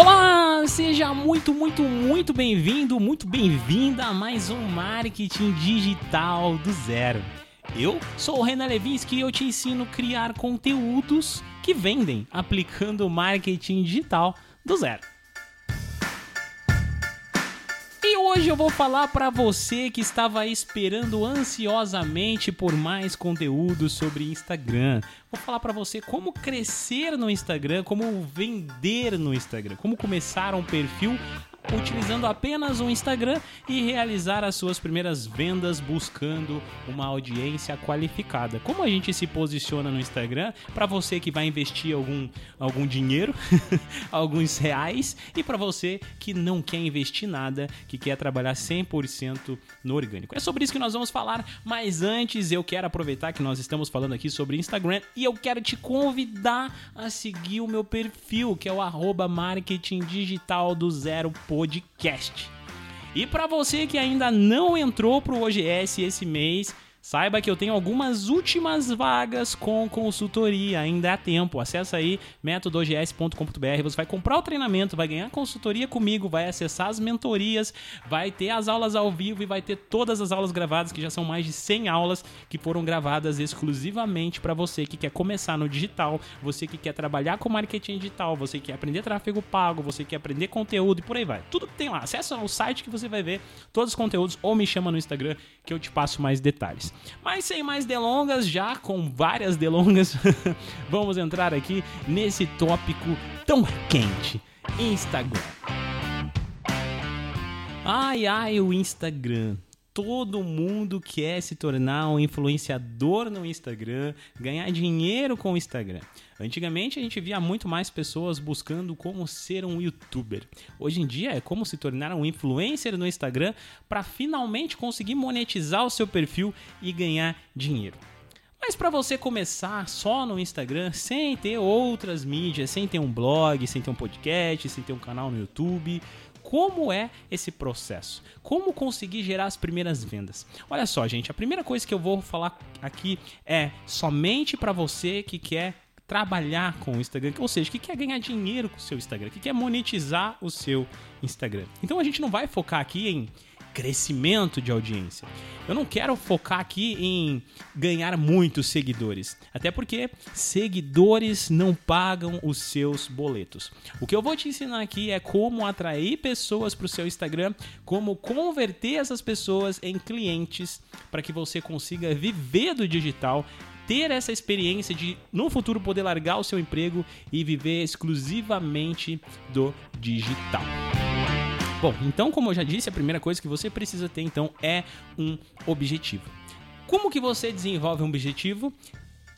Olá, seja muito, muito, muito bem-vindo, muito bem-vinda a mais um Marketing Digital do Zero. Eu sou o Renan Levinsky e eu te ensino a criar conteúdos que vendem aplicando marketing digital do zero. Hoje eu vou falar para você que estava esperando ansiosamente por mais conteúdo sobre Instagram. Vou falar para você como crescer no Instagram, como vender no Instagram, como começar um perfil utilizando apenas o Instagram e realizar as suas primeiras vendas buscando uma audiência qualificada. Como a gente se posiciona no Instagram para você que vai investir algum, algum dinheiro, alguns reais, e para você que não quer investir nada, que quer trabalhar 100% no orgânico. É sobre isso que nós vamos falar, mas antes eu quero aproveitar que nós estamos falando aqui sobre Instagram e eu quero te convidar a seguir o meu perfil, que é o arroba do zero podcast. E para você que ainda não entrou pro OGS esse mês, Saiba que eu tenho algumas últimas vagas com consultoria, ainda há tempo. Acesse aí métodogs.com.br, você vai comprar o treinamento, vai ganhar consultoria comigo, vai acessar as mentorias, vai ter as aulas ao vivo e vai ter todas as aulas gravadas, que já são mais de 100 aulas que foram gravadas exclusivamente para você que quer começar no digital, você que quer trabalhar com marketing digital, você que quer aprender tráfego pago, você que quer aprender conteúdo e por aí vai. Tudo que tem lá. Acesse o site que você vai ver todos os conteúdos ou me chama no Instagram que eu te passo mais detalhes. Mas sem mais delongas, já com várias delongas, vamos entrar aqui nesse tópico tão quente: Instagram. Ai, ai, o Instagram todo mundo quer se tornar um influenciador no Instagram, ganhar dinheiro com o Instagram. Antigamente a gente via muito mais pessoas buscando como ser um youtuber. Hoje em dia é como se tornar um influencer no Instagram para finalmente conseguir monetizar o seu perfil e ganhar dinheiro. Mas para você começar só no Instagram, sem ter outras mídias, sem ter um blog, sem ter um podcast, sem ter um canal no YouTube, como é esse processo, como conseguir gerar as primeiras vendas. Olha só, gente, a primeira coisa que eu vou falar aqui é somente para você que quer trabalhar com o Instagram, ou seja, que quer ganhar dinheiro com o seu Instagram, que quer monetizar o seu Instagram. Então a gente não vai focar aqui em crescimento de audiência. Eu não quero focar aqui em ganhar muitos seguidores, até porque seguidores não pagam os seus boletos. O que eu vou te ensinar aqui é como atrair pessoas para o seu Instagram, como converter essas pessoas em clientes para que você consiga viver do digital ter essa experiência de no futuro poder largar o seu emprego e viver exclusivamente do digital. Bom, então, como eu já disse, a primeira coisa que você precisa ter então é um objetivo. Como que você desenvolve um objetivo?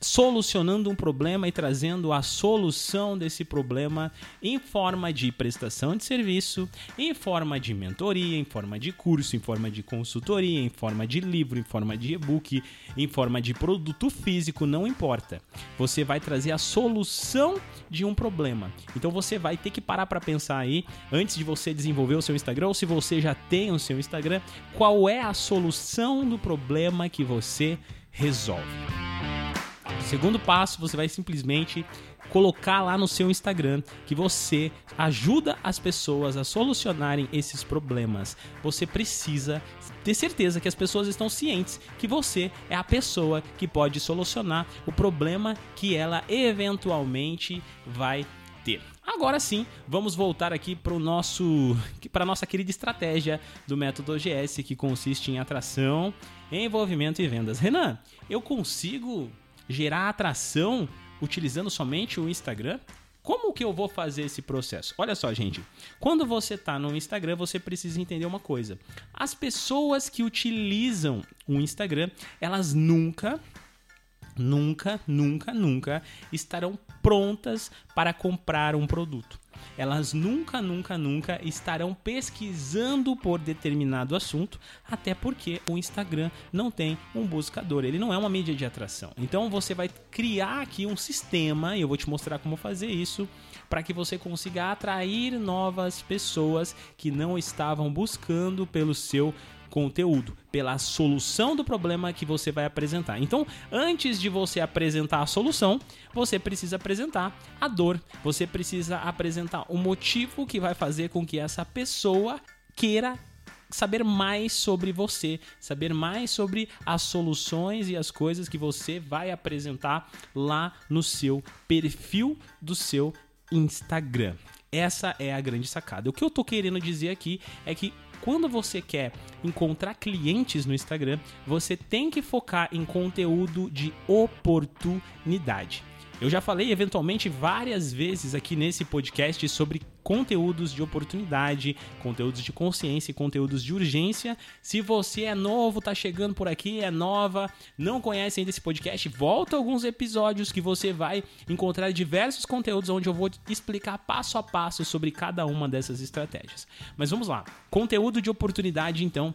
Solucionando um problema e trazendo a solução desse problema em forma de prestação de serviço, em forma de mentoria, em forma de curso, em forma de consultoria, em forma de livro, em forma de e-book, em forma de produto físico, não importa. Você vai trazer a solução de um problema. Então você vai ter que parar para pensar aí antes de você desenvolver o seu Instagram ou se você já tem o seu Instagram, qual é a solução do problema que você resolve. Segundo passo, você vai simplesmente colocar lá no seu Instagram que você ajuda as pessoas a solucionarem esses problemas. Você precisa ter certeza que as pessoas estão cientes que você é a pessoa que pode solucionar o problema que ela eventualmente vai ter. Agora sim, vamos voltar aqui para o nosso, para nossa querida estratégia do método OGS que consiste em atração, envolvimento e vendas. Renan, eu consigo gerar atração utilizando somente o Instagram? Como que eu vou fazer esse processo? Olha só, gente. Quando você está no Instagram, você precisa entender uma coisa. As pessoas que utilizam o Instagram, elas nunca nunca, nunca, nunca estarão prontas para comprar um produto elas nunca, nunca, nunca estarão pesquisando por determinado assunto, até porque o Instagram não tem um buscador, ele não é uma mídia de atração. Então você vai criar aqui um sistema, e eu vou te mostrar como fazer isso, para que você consiga atrair novas pessoas que não estavam buscando pelo seu conteúdo, pela solução do problema que você vai apresentar. Então, antes de você apresentar a solução, você precisa apresentar a dor, você precisa apresentar o motivo que vai fazer com que essa pessoa queira saber mais sobre você, saber mais sobre as soluções e as coisas que você vai apresentar lá no seu perfil do seu Instagram. Essa é a grande sacada. O que eu tô querendo dizer aqui é que quando você quer encontrar clientes no Instagram, você tem que focar em conteúdo de oportunidade. Eu já falei eventualmente várias vezes aqui nesse podcast sobre conteúdos de oportunidade, conteúdos de consciência e conteúdos de urgência. Se você é novo, tá chegando por aqui, é nova, não conhece ainda esse podcast, volta alguns episódios que você vai encontrar diversos conteúdos onde eu vou explicar passo a passo sobre cada uma dessas estratégias. Mas vamos lá. Conteúdo de oportunidade, então,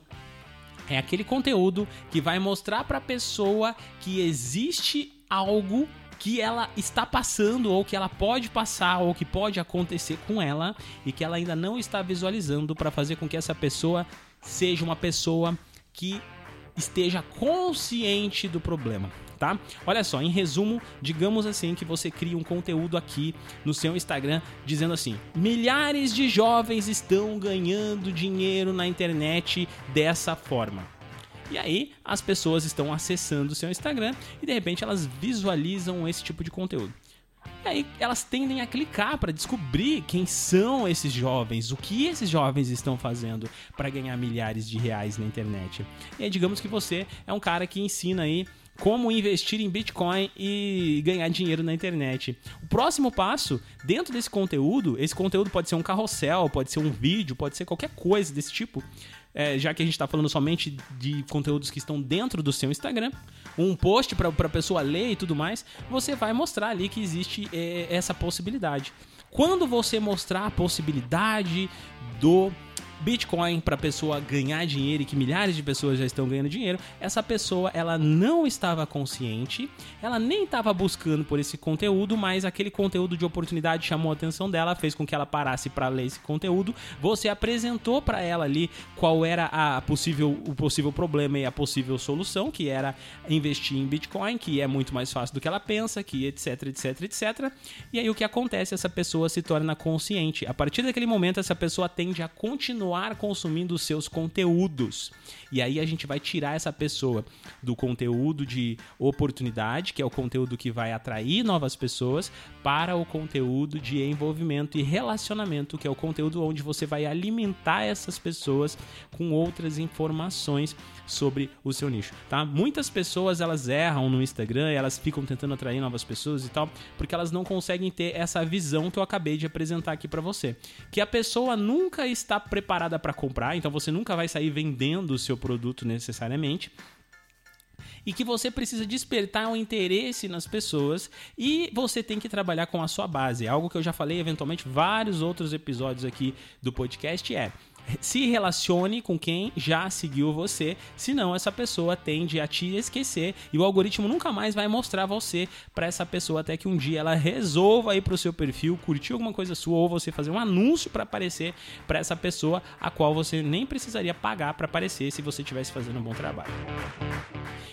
é aquele conteúdo que vai mostrar para a pessoa que existe algo que ela está passando ou que ela pode passar ou que pode acontecer com ela e que ela ainda não está visualizando para fazer com que essa pessoa seja uma pessoa que esteja consciente do problema. Tá? Olha só, em resumo, digamos assim que você cria um conteúdo aqui no seu Instagram dizendo assim: milhares de jovens estão ganhando dinheiro na internet dessa forma. E aí as pessoas estão acessando o seu Instagram e de repente elas visualizam esse tipo de conteúdo. E aí elas tendem a clicar para descobrir quem são esses jovens, o que esses jovens estão fazendo para ganhar milhares de reais na internet. E aí digamos que você é um cara que ensina aí como investir em Bitcoin e ganhar dinheiro na internet. O próximo passo, dentro desse conteúdo, esse conteúdo pode ser um carrossel, pode ser um vídeo, pode ser qualquer coisa desse tipo, é, já que a gente está falando somente de conteúdos que estão dentro do seu Instagram, um post para a pessoa ler e tudo mais, você vai mostrar ali que existe é, essa possibilidade. Quando você mostrar a possibilidade do Bitcoin para a pessoa ganhar dinheiro e que milhares de pessoas já estão ganhando dinheiro, essa pessoa ela não estava consciente, ela nem estava buscando por esse conteúdo, mas aquele conteúdo de oportunidade chamou a atenção dela, fez com que ela parasse para ler esse conteúdo. Você apresentou para ela ali qual era a possível, o possível problema e a possível solução, que era investir em Bitcoin, que é muito mais fácil do que ela pensa, que etc, etc, etc. E aí o que acontece? Essa pessoa se torna consciente. A partir daquele momento, essa pessoa tende a continuar continuar consumindo os seus conteúdos. E aí a gente vai tirar essa pessoa do conteúdo de oportunidade, que é o conteúdo que vai atrair novas pessoas, para o conteúdo de envolvimento e relacionamento, que é o conteúdo onde você vai alimentar essas pessoas com outras informações sobre o seu nicho, tá? Muitas pessoas elas erram no Instagram, elas ficam tentando atrair novas pessoas e tal, porque elas não conseguem ter essa visão que eu acabei de apresentar aqui para você, que a pessoa nunca está preparada para comprar, então você nunca vai sair vendendo o seu produto necessariamente e que você precisa despertar um interesse nas pessoas e você tem que trabalhar com a sua base. Algo que eu já falei eventualmente vários outros episódios aqui do podcast é se relacione com quem já seguiu você, senão essa pessoa tende a te esquecer e o algoritmo nunca mais vai mostrar você para essa pessoa até que um dia ela resolva ir pro seu perfil, curtir alguma coisa sua ou você fazer um anúncio para aparecer para essa pessoa a qual você nem precisaria pagar para aparecer se você estivesse fazendo um bom trabalho.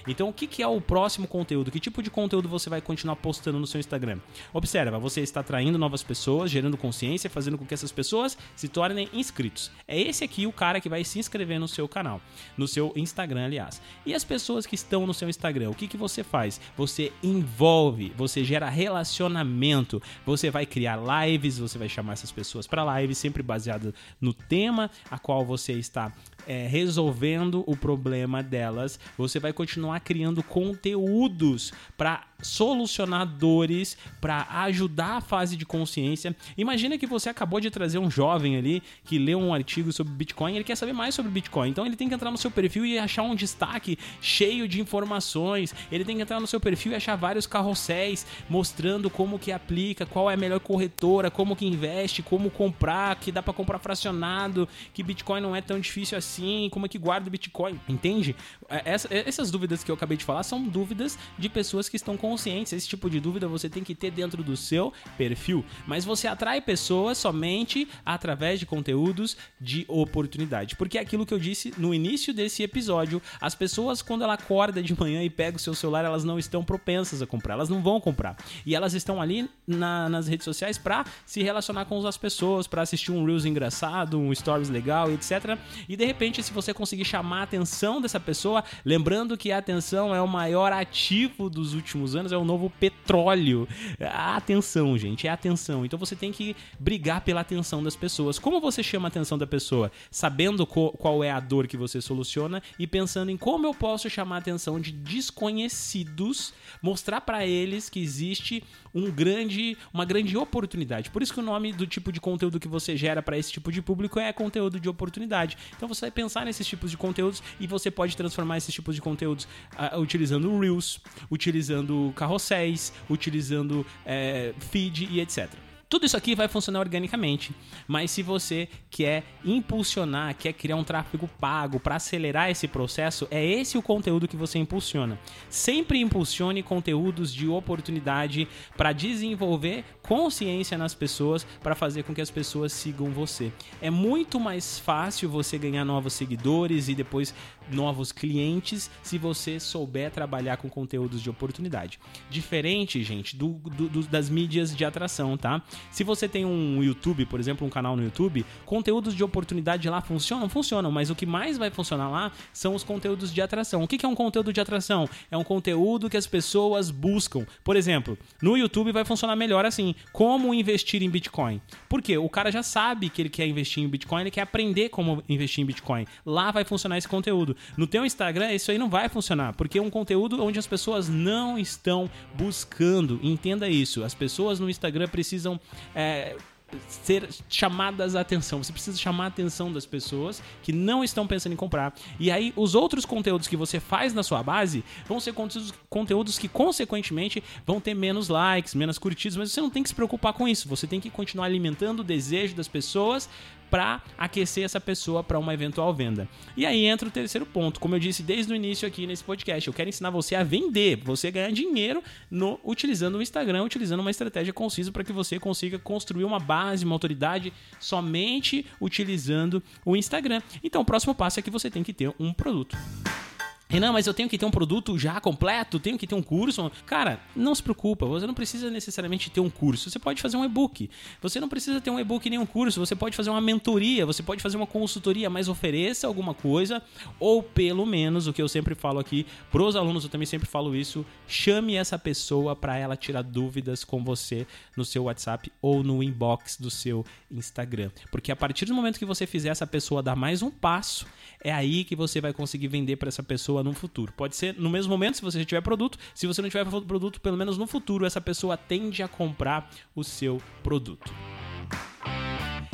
Então, o que é o próximo conteúdo? Que tipo de conteúdo você vai continuar postando no seu Instagram? Observa, você está atraindo novas pessoas, gerando consciência, fazendo com que essas pessoas se tornem inscritos. É esse aqui o cara que vai se inscrever no seu canal, no seu Instagram, aliás. E as pessoas que estão no seu Instagram, o que, que você faz? Você envolve, você gera relacionamento, você vai criar lives, você vai chamar essas pessoas para lives, sempre baseado no tema a qual você está é, resolvendo o problema delas, você vai continuar criando conteúdos para solucionar dores, para ajudar a fase de consciência. Imagina que você acabou de trazer um jovem ali que leu um artigo sobre Bitcoin, ele quer saber mais sobre Bitcoin. Então ele tem que entrar no seu perfil e achar um destaque cheio de informações. Ele tem que entrar no seu perfil e achar vários carrosséis mostrando como que aplica, qual é a melhor corretora, como que investe, como comprar, que dá para comprar fracionado, que Bitcoin não é tão difícil assim, como é que guarda o Bitcoin, entende? É, essa, essas dúvidas que eu acabei de falar são dúvidas de pessoas que estão com conscientes. Esse tipo de dúvida você tem que ter dentro do seu perfil. Mas você atrai pessoas somente através de conteúdos de oportunidade. Porque é aquilo que eu disse no início desse episódio, as pessoas quando ela acorda de manhã e pega o seu celular, elas não estão propensas a comprar, elas não vão comprar. E elas estão ali na, nas redes sociais para se relacionar com as pessoas, para assistir um Reels engraçado, um Stories legal, etc. E de repente, se você conseguir chamar a atenção dessa pessoa, lembrando que a atenção é o maior ativo dos últimos anos, é o novo petróleo. A atenção, gente, é atenção. Então você tem que brigar pela atenção das pessoas. Como você chama a atenção da pessoa? Sabendo qual é a dor que você soluciona e pensando em como eu posso chamar a atenção de desconhecidos, mostrar para eles que existe um grande, uma grande oportunidade. Por isso que o nome do tipo de conteúdo que você gera para esse tipo de público é conteúdo de oportunidade. Então você vai pensar nesses tipos de conteúdos e você pode transformar esses tipos de conteúdos uh, utilizando Reels, utilizando carrosséis, utilizando uh, feed e etc. Tudo isso aqui vai funcionar organicamente, mas se você quer impulsionar, quer criar um tráfego pago para acelerar esse processo, é esse o conteúdo que você impulsiona. Sempre impulsione conteúdos de oportunidade para desenvolver consciência nas pessoas, para fazer com que as pessoas sigam você. É muito mais fácil você ganhar novos seguidores e depois novos clientes se você souber trabalhar com conteúdos de oportunidade. Diferente, gente, do, do, das mídias de atração, tá? Se você tem um YouTube, por exemplo, um canal no YouTube, conteúdos de oportunidade lá funcionam? Funcionam, mas o que mais vai funcionar lá são os conteúdos de atração. O que é um conteúdo de atração? É um conteúdo que as pessoas buscam. Por exemplo, no YouTube vai funcionar melhor assim: como investir em Bitcoin. Por quê? O cara já sabe que ele quer investir em Bitcoin, ele quer aprender como investir em Bitcoin. Lá vai funcionar esse conteúdo. No teu Instagram, isso aí não vai funcionar, porque é um conteúdo onde as pessoas não estão buscando. Entenda isso. As pessoas no Instagram precisam. É, ser chamadas a atenção. Você precisa chamar a atenção das pessoas que não estão pensando em comprar. E aí, os outros conteúdos que você faz na sua base vão ser conteúdos, que, consequentemente, vão ter menos likes, menos curtidas, mas você não tem que se preocupar com isso. Você tem que continuar alimentando o desejo das pessoas para aquecer essa pessoa para uma eventual venda. E aí entra o terceiro ponto, como eu disse desde o início aqui nesse podcast, eu quero ensinar você a vender, você ganhar dinheiro no utilizando o Instagram, utilizando uma estratégia concisa para que você consiga construir uma base, uma autoridade somente utilizando o Instagram. Então, o próximo passo é que você tem que ter um produto. Renan, mas eu tenho que ter um produto já completo, tenho que ter um curso. Cara, não se preocupa, você não precisa necessariamente ter um curso. Você pode fazer um e-book. Você não precisa ter um e-book nem um curso, você pode fazer uma mentoria, você pode fazer uma consultoria, mas ofereça alguma coisa, ou pelo menos, o que eu sempre falo aqui, pros alunos, eu também sempre falo isso, chame essa pessoa para ela tirar dúvidas com você no seu WhatsApp ou no inbox do seu Instagram. Porque a partir do momento que você fizer essa pessoa dar mais um passo, é aí que você vai conseguir vender para essa pessoa no futuro. Pode ser no mesmo momento, se você tiver produto. Se você não tiver produto, pelo menos no futuro, essa pessoa tende a comprar o seu produto.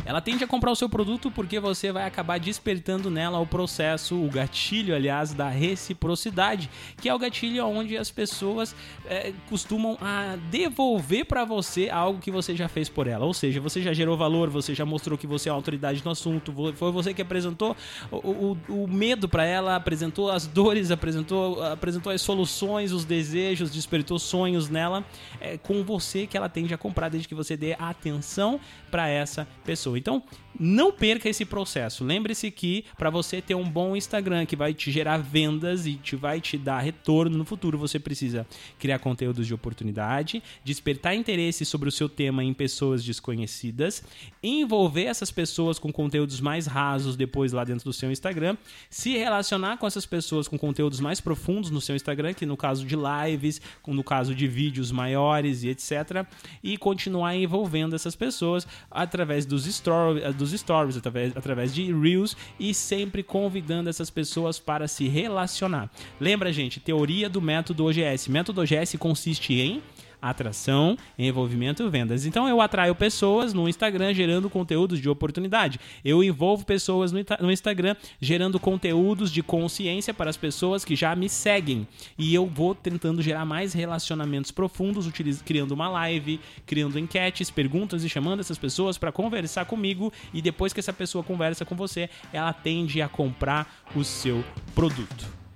Ela tende a comprar o seu produto porque você vai acabar despertando nela o processo, o gatilho, aliás, da reciprocidade, que é o gatilho onde as pessoas é, costumam a devolver para você algo que você já fez por ela. Ou seja, você já gerou valor, você já mostrou que você é autoridade no assunto, foi você que apresentou o, o, o medo para ela, apresentou as dores, apresentou, apresentou as soluções, os desejos, despertou sonhos nela. É com você que ela tende a comprar desde que você dê atenção para essa pessoa. Então, não perca esse processo. Lembre-se que para você ter um bom Instagram que vai te gerar vendas e te vai te dar retorno no futuro, você precisa criar conteúdos de oportunidade, despertar interesse sobre o seu tema em pessoas desconhecidas, envolver essas pessoas com conteúdos mais rasos depois lá dentro do seu Instagram, se relacionar com essas pessoas com conteúdos mais profundos no seu Instagram, que no caso de lives, no caso de vídeos maiores e etc, e continuar envolvendo essas pessoas através dos stories, dos stories, através, através de Reels e sempre convidando essas pessoas para se relacionar. Lembra, gente, teoria do método OGS. Método OGS consiste em atração, envolvimento e vendas. Então eu atraio pessoas no Instagram gerando conteúdos de oportunidade. Eu envolvo pessoas no, Instagram gerando conteúdos de consciência para as pessoas que já me seguem. E eu vou tentando gerar mais relacionamentos profundos, criando uma live, criando enquetes, perguntas e chamando essas pessoas para conversar comigo. E depois que essa pessoa conversa com você, ela tende a comprar o seu produto.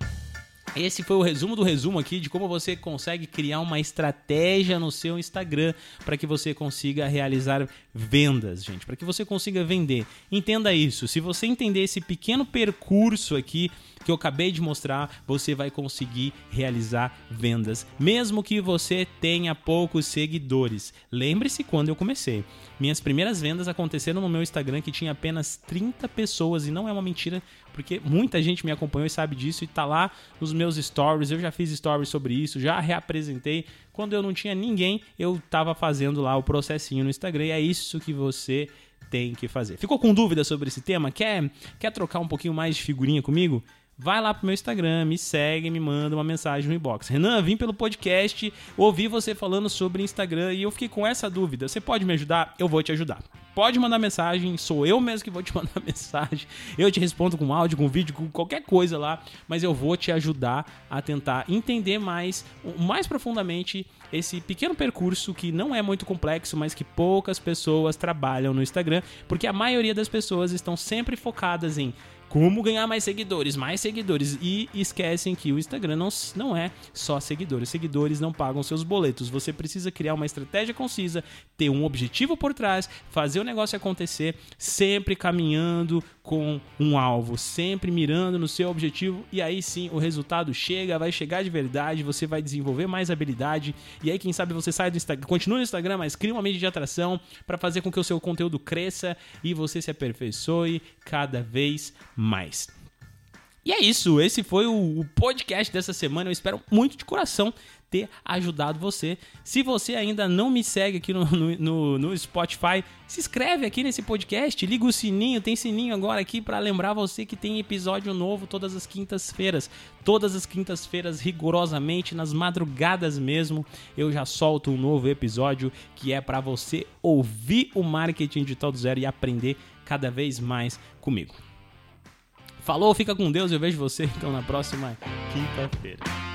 Esse foi o resumo do resumo aqui de como você consegue criar uma estratégia no seu Instagram para que você consiga realizar vendas, gente, para que você consiga vender. Entenda isso. Se você entender esse pequeno percurso aqui que eu acabei de mostrar, você vai conseguir realizar vendas, mesmo que você tenha poucos seguidores. Lembre-se quando eu comecei. Minhas primeiras vendas aconteceram no meu Instagram que tinha apenas 30 pessoas e não é uma mentira, porque muita gente me acompanhou e sabe disso e tá lá nos meus stories. Eu já fiz stories sobre isso, já reapresentei. Quando eu não tinha ninguém, eu tava fazendo lá o processinho no Instagram e é isso que você tem que fazer. Ficou com dúvida sobre esse tema? Quer, quer trocar um pouquinho mais de figurinha comigo? Vai lá pro meu Instagram, me segue, me manda uma mensagem no inbox. Renan, vim pelo podcast, ouvi você falando sobre Instagram e eu fiquei com essa dúvida. Você pode me ajudar? Eu vou te ajudar. Pode mandar mensagem, sou eu mesmo que vou te mandar mensagem. Eu te respondo com áudio, com vídeo, com qualquer coisa lá, mas eu vou te ajudar a tentar entender mais, mais profundamente esse pequeno percurso que não é muito complexo, mas que poucas pessoas trabalham no Instagram, porque a maioria das pessoas estão sempre focadas em como ganhar mais seguidores, mais seguidores. E esquecem que o Instagram não, não é só seguidores. Seguidores não pagam seus boletos. Você precisa criar uma estratégia concisa, ter um objetivo por trás, fazer o negócio acontecer, sempre caminhando com um alvo, sempre mirando no seu objetivo. E aí sim o resultado chega, vai chegar de verdade, você vai desenvolver mais habilidade. E aí, quem sabe, você sai do Instagram, continua no Instagram, mas cria uma mídia de atração para fazer com que o seu conteúdo cresça e você se aperfeiçoe cada vez mais mais. E é isso, esse foi o podcast dessa semana. Eu espero muito de coração ter ajudado você. Se você ainda não me segue aqui no, no, no, Spotify, se inscreve aqui nesse podcast, liga o sininho, tem sininho agora aqui para lembrar você que tem episódio novo todas as quintas-feiras. Todas as quintas-feiras, rigorosamente, nas madrugadas mesmo, eu já solto um novo episódio que é para você ouvir o marketing de todo zero e aprender cada vez mais comigo. Falou, fica com Deus. Eu vejo você então na próxima quinta-feira.